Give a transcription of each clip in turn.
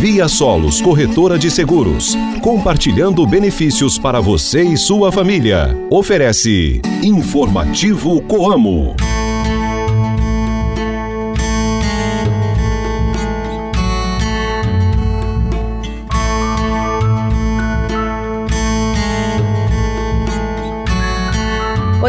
Via Solos Corretora de Seguros, compartilhando benefícios para você e sua família. Oferece Informativo Coamo.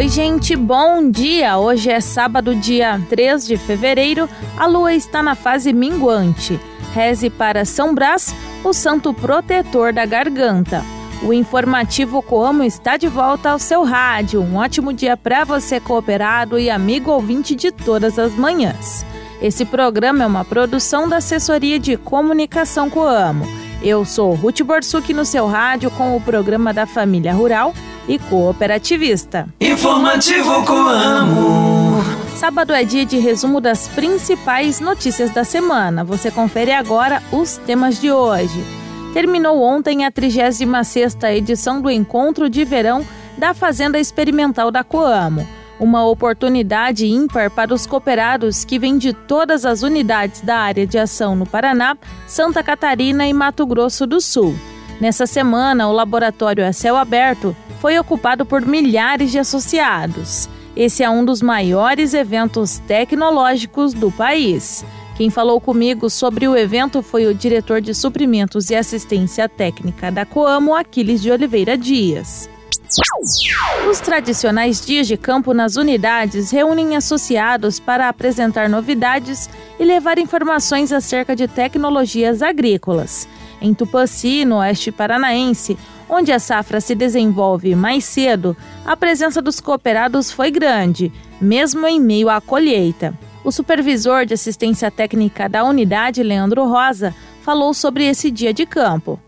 Oi, gente, bom dia! Hoje é sábado, dia 3 de fevereiro. A lua está na fase minguante. Reze para São Brás, o santo protetor da garganta. O informativo Coamo está de volta ao seu rádio. Um ótimo dia para você, cooperado e amigo ouvinte de todas as manhãs. Esse programa é uma produção da Assessoria de Comunicação Coamo. Eu sou Ruth Borsuk no seu rádio com o programa da Família Rural e cooperativista. Informativo Coamo. Sábado é dia de resumo das principais notícias da semana. Você confere agora os temas de hoje. Terminou ontem a 36ª edição do Encontro de Verão da Fazenda Experimental da Coamo. Uma oportunidade ímpar para os cooperados que vêm de todas as unidades da área de ação no Paraná, Santa Catarina e Mato Grosso do Sul. Nessa semana, o laboratório a céu aberto foi ocupado por milhares de associados. Esse é um dos maiores eventos tecnológicos do país. Quem falou comigo sobre o evento foi o diretor de suprimentos e assistência técnica da Coamo, Aquiles de Oliveira Dias. Os tradicionais dias de campo nas unidades reúnem associados para apresentar novidades e levar informações acerca de tecnologias agrícolas. Em Tupanci, no oeste paranaense, onde a safra se desenvolve mais cedo, a presença dos cooperados foi grande, mesmo em meio à colheita. O supervisor de assistência técnica da unidade, Leandro Rosa, falou sobre esse dia de campo.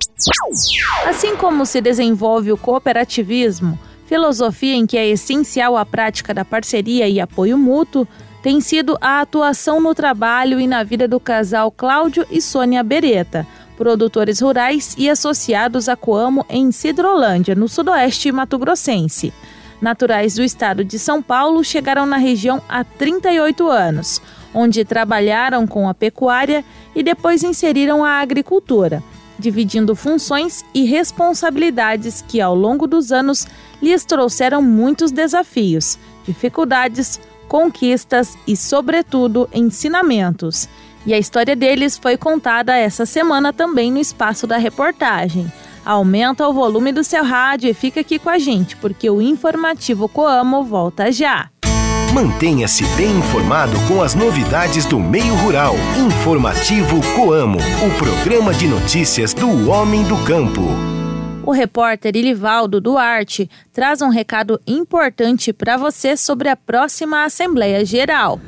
Assim como se desenvolve o cooperativismo, filosofia em que é essencial a prática da parceria e apoio mútuo, tem sido a atuação no trabalho e na vida do casal Cláudio e Sônia Beretta, produtores rurais e associados a Coamo em Cidrolândia, no sudoeste mato-grossense. Naturais do estado de São Paulo, chegaram na região há 38 anos, onde trabalharam com a pecuária e depois inseriram a agricultura, dividindo funções e responsabilidades que, ao longo dos anos, lhes trouxeram muitos desafios, dificuldades, conquistas e, sobretudo, ensinamentos. E a história deles foi contada essa semana também no espaço da reportagem. Aumenta o volume do seu rádio e fica aqui com a gente, porque o informativo Coamo volta já. Mantenha-se bem informado com as novidades do meio rural. Informativo Coamo, o programa de notícias do homem do campo. O repórter Ilivaldo Duarte traz um recado importante para você sobre a próxima Assembleia Geral.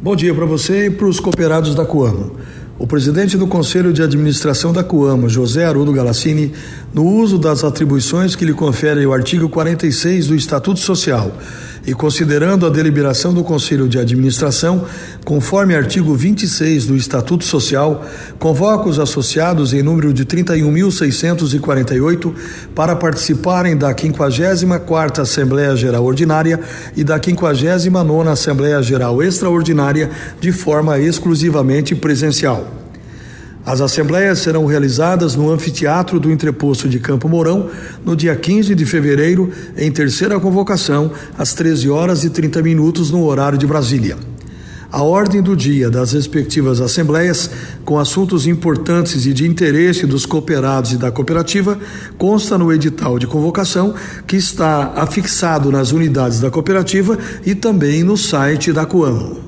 Bom dia para você e para os cooperados da Coamo. O presidente do Conselho de Administração da Coamo, José Arudo Galassini, no uso das atribuições que lhe confere o artigo 46 do Estatuto Social e considerando a deliberação do Conselho de Administração, conforme artigo 26 do Estatuto Social, convoca os associados em número de 31.648 para participarem da 54ª Assembleia Geral Ordinária e da 59ª Assembleia Geral Extraordinária de forma exclusivamente presencial. As assembleias serão realizadas no anfiteatro do entreposto de Campo Mourão no dia 15 de fevereiro, em terceira convocação, às 13 horas e 30 minutos no horário de Brasília. A ordem do dia das respectivas assembleias, com assuntos importantes e de interesse dos cooperados e da cooperativa, consta no edital de convocação que está afixado nas unidades da cooperativa e também no site da Coamo.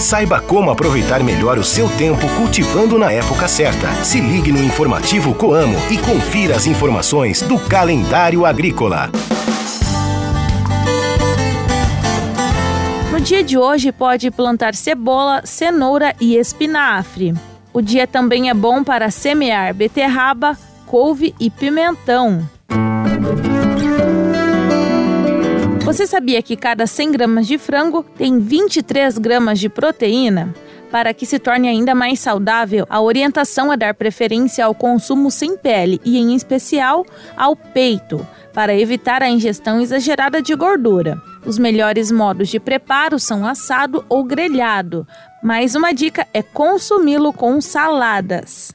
Saiba como aproveitar melhor o seu tempo cultivando na época certa. Se ligue no informativo Coamo e confira as informações do calendário agrícola. No dia de hoje pode plantar cebola, cenoura e espinafre. O dia também é bom para semear beterraba, couve e pimentão. Você sabia que cada 100 gramas de frango tem 23 gramas de proteína? Para que se torne ainda mais saudável, a orientação é dar preferência ao consumo sem pele e, em especial, ao peito, para evitar a ingestão exagerada de gordura. Os melhores modos de preparo são assado ou grelhado, mas uma dica é consumi-lo com saladas.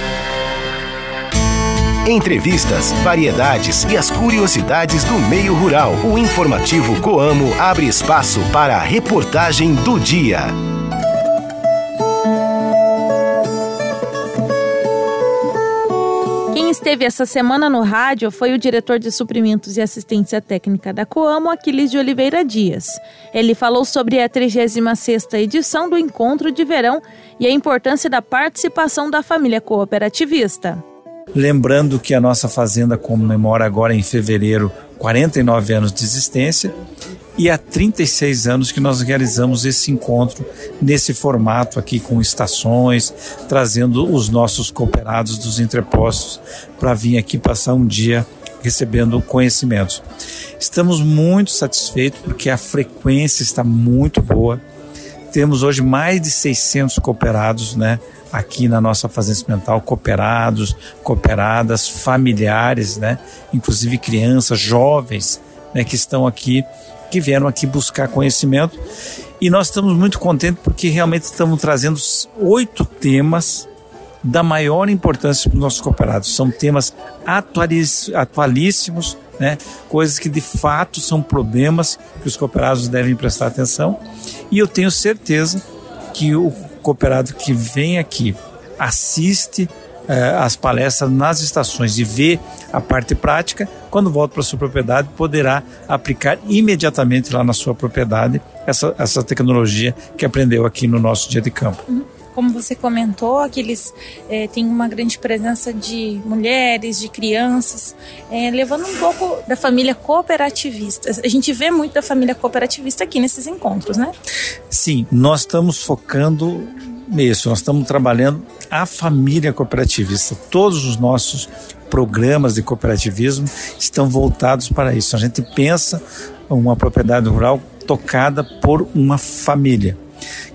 Entrevistas, variedades e as curiosidades do meio rural. O informativo Coamo abre espaço para a reportagem do dia. Quem esteve essa semana no rádio foi o diretor de suprimentos e assistência técnica da Coamo, Aquiles de Oliveira Dias. Ele falou sobre a 36ª edição do Encontro de Verão e a importância da participação da família cooperativista. Lembrando que a nossa fazenda comemora agora em fevereiro 49 anos de existência e há 36 anos que nós realizamos esse encontro nesse formato aqui com estações, trazendo os nossos cooperados dos entrepostos para vir aqui passar um dia recebendo conhecimentos. Estamos muito satisfeitos porque a frequência está muito boa. Temos hoje mais de 600 cooperados, né? aqui na nossa fazenda experimental, cooperados, cooperadas, familiares, né? Inclusive crianças, jovens, né? Que estão aqui, que vieram aqui buscar conhecimento. E nós estamos muito contentes porque realmente estamos trazendo oito temas da maior importância para os nossos cooperados. São temas atualíssimos, né? coisas que de fato são problemas que os cooperados devem prestar atenção. E eu tenho certeza que o cooperado que vem aqui, assiste eh, as palestras nas estações e vê a parte prática, quando volta para sua propriedade, poderá aplicar imediatamente lá na sua propriedade essa, essa tecnologia que aprendeu aqui no nosso dia de campo. Uhum como você comentou, aqui eles é, têm uma grande presença de mulheres, de crianças, é, levando um pouco da família cooperativista. A gente vê muito da família cooperativista aqui nesses encontros, né? Sim, nós estamos focando nisso, nós estamos trabalhando a família cooperativista. Todos os nossos programas de cooperativismo estão voltados para isso. A gente pensa uma propriedade rural tocada por uma família.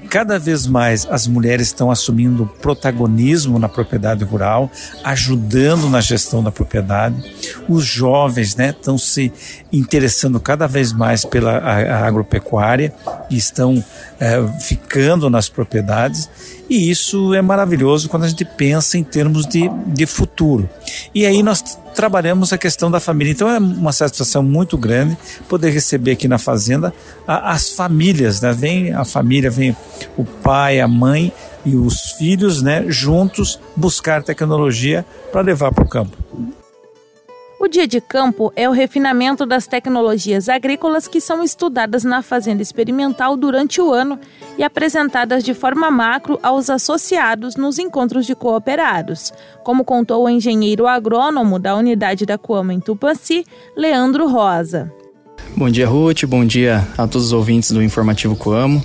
Cada vez mais as mulheres estão assumindo protagonismo na propriedade rural, ajudando na gestão da propriedade. Os jovens né, estão se interessando cada vez mais pela a, a agropecuária e estão é, ficando nas propriedades. E isso é maravilhoso quando a gente pensa em termos de, de futuro. E aí nós trabalhamos a questão da família. Então é uma satisfação muito grande poder receber aqui na fazenda as famílias, né? Vem a família, vem o pai, a mãe e os filhos, né? Juntos buscar tecnologia para levar para o campo. O dia de campo é o refinamento das tecnologias agrícolas que são estudadas na fazenda experimental durante o ano e apresentadas de forma macro aos associados nos encontros de cooperados, como contou o engenheiro agrônomo da unidade da Coama em Tupanci, Leandro Rosa. Bom dia, Ruth. Bom dia a todos os ouvintes do Informativo Coamo.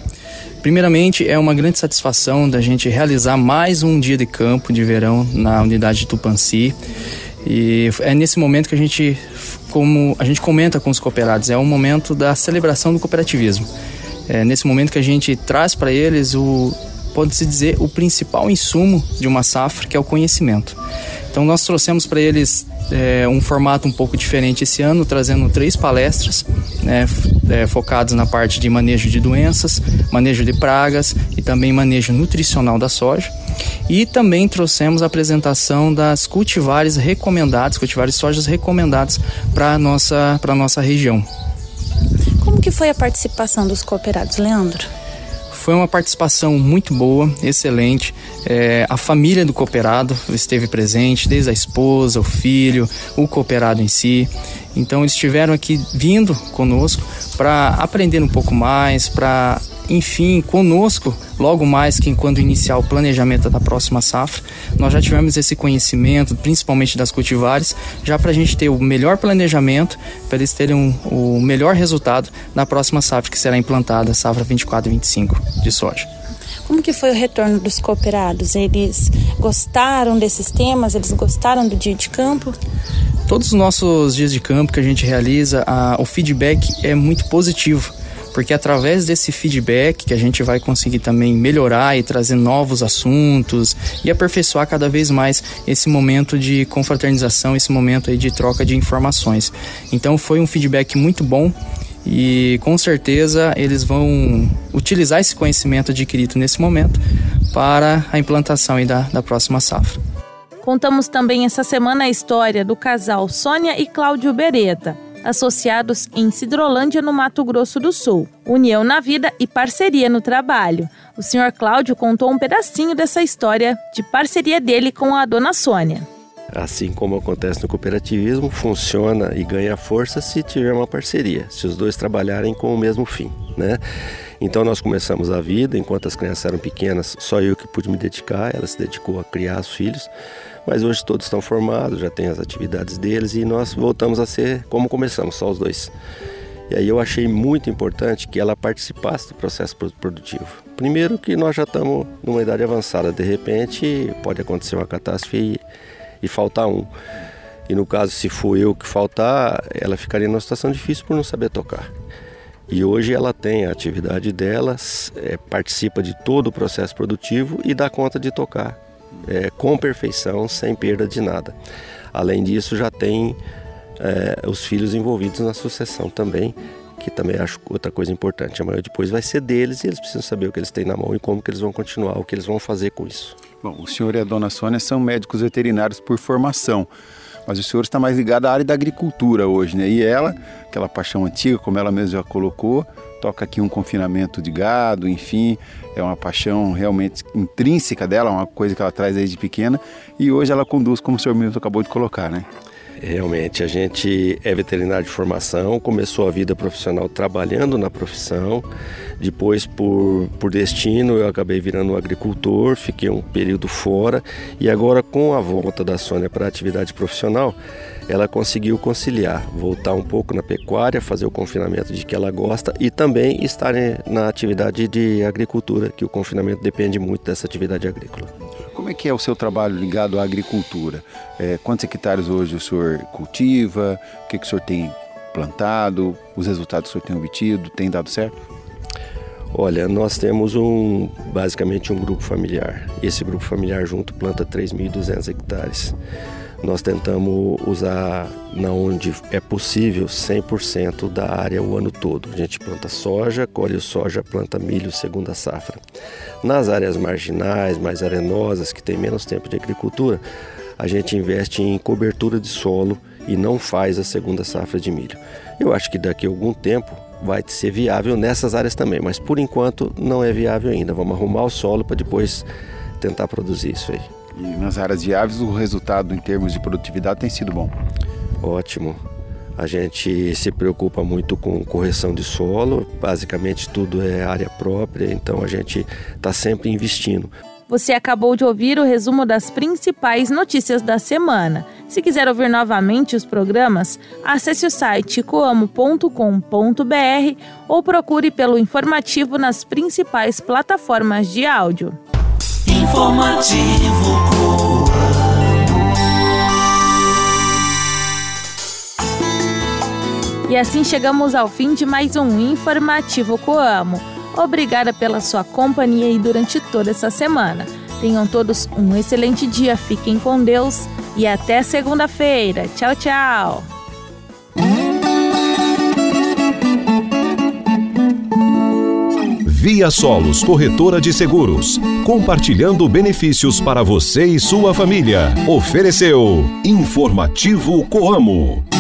Primeiramente, é uma grande satisfação da gente realizar mais um dia de campo de verão na unidade de Tupanci. E é nesse momento que a gente, como a gente comenta com os cooperados, é o momento da celebração do cooperativismo. É nesse momento que a gente traz para eles o, pode-se dizer, o principal insumo de uma safra, que é o conhecimento. Então nós trouxemos para eles é, um formato um pouco diferente esse ano, trazendo três palestras né, é, focadas na parte de manejo de doenças, manejo de pragas e também manejo nutricional da soja. E também trouxemos a apresentação das cultivares recomendados, cultivares sojas recomendados para a nossa, nossa região. Como que foi a participação dos cooperados, Leandro? Foi uma participação muito boa, excelente. É, a família do cooperado esteve presente, desde a esposa, o filho, o cooperado em si. Então eles estiveram aqui vindo conosco para aprender um pouco mais, para enfim, conosco, logo mais que quando iniciar o planejamento da próxima safra, nós já tivemos esse conhecimento, principalmente das cultivares, já para a gente ter o melhor planejamento, para eles terem um, o melhor resultado na próxima safra que será implantada, safra 24 e 25 de soja. Como que foi o retorno dos cooperados? Eles gostaram desses temas? Eles gostaram do dia de campo? Todos os nossos dias de campo que a gente realiza, a, o feedback é muito positivo porque através desse feedback que a gente vai conseguir também melhorar e trazer novos assuntos e aperfeiçoar cada vez mais esse momento de confraternização, esse momento aí de troca de informações. Então foi um feedback muito bom e com certeza eles vão utilizar esse conhecimento adquirido nesse momento para a implantação da, da próxima safra. Contamos também essa semana a história do casal Sônia e Cláudio Beretta associados em Cidrolândia, no Mato Grosso do Sul. União na vida e parceria no trabalho. O senhor Cláudio contou um pedacinho dessa história de parceria dele com a dona Sônia. Assim como acontece no cooperativismo, funciona e ganha força se tiver uma parceria, se os dois trabalharem com o mesmo fim, né? Então nós começamos a vida, enquanto as crianças eram pequenas, só eu que pude me dedicar, ela se dedicou a criar os filhos. Mas hoje todos estão formados, já têm as atividades deles e nós voltamos a ser como começamos, só os dois. E aí eu achei muito importante que ela participasse do processo produtivo. Primeiro que nós já estamos numa idade avançada, de repente pode acontecer uma catástrofe e, e faltar um. E no caso, se for eu que faltar, ela ficaria numa situação difícil por não saber tocar. E hoje ela tem a atividade dela, é, participa de todo o processo produtivo e dá conta de tocar é, com perfeição, sem perda de nada. Além disso, já tem é, os filhos envolvidos na sucessão também, que também acho outra coisa importante. Amanhã depois vai ser deles e eles precisam saber o que eles têm na mão e como que eles vão continuar, o que eles vão fazer com isso. Bom, o senhor e a dona Sônia são médicos veterinários por formação, mas o senhor está mais ligado à área da agricultura hoje, né? E ela, aquela paixão antiga, como ela mesma já colocou, toca aqui um confinamento de gado, enfim, é uma paixão realmente intrínseca dela, uma coisa que ela traz desde pequena e hoje ela conduz como o senhor mesmo acabou de colocar, né? Realmente, a gente é veterinário de formação, começou a vida profissional trabalhando na profissão, depois, por, por destino, eu acabei virando um agricultor, fiquei um período fora e agora, com a volta da Sônia para a atividade profissional, ela conseguiu conciliar, voltar um pouco na pecuária, fazer o confinamento de que ela gosta e também estar na atividade de agricultura, que o confinamento depende muito dessa atividade agrícola. Como é que é o seu trabalho ligado à agricultura? É, quantos hectares hoje o senhor cultiva? O que, que o senhor tem plantado? Os resultados que o senhor tem obtido? Tem dado certo? Olha, nós temos um basicamente um grupo familiar. Esse grupo familiar junto planta 3.200 hectares. Nós tentamos usar na onde é possível 100% da área o ano todo. A gente planta soja, colhe soja, planta milho segunda safra. Nas áreas marginais, mais arenosas, que tem menos tempo de agricultura, a gente investe em cobertura de solo e não faz a segunda safra de milho. Eu acho que daqui a algum tempo vai ser viável nessas áreas também, mas por enquanto não é viável ainda. Vamos arrumar o solo para depois tentar produzir isso aí. E nas áreas viáveis o resultado em termos de produtividade tem sido bom? Ótimo. A gente se preocupa muito com correção de solo, basicamente tudo é área própria, então a gente está sempre investindo. Você acabou de ouvir o resumo das principais notícias da semana. Se quiser ouvir novamente os programas, acesse o site coamo.com.br ou procure pelo informativo nas principais plataformas de áudio. Informativo E assim chegamos ao fim de mais um Informativo Coamo. Obrigada pela sua companhia e durante toda essa semana. Tenham todos um excelente dia, fiquem com Deus e até segunda-feira. Tchau, tchau! Via Solos Corretora de Seguros. Compartilhando benefícios para você e sua família. Ofereceu Informativo Coamo.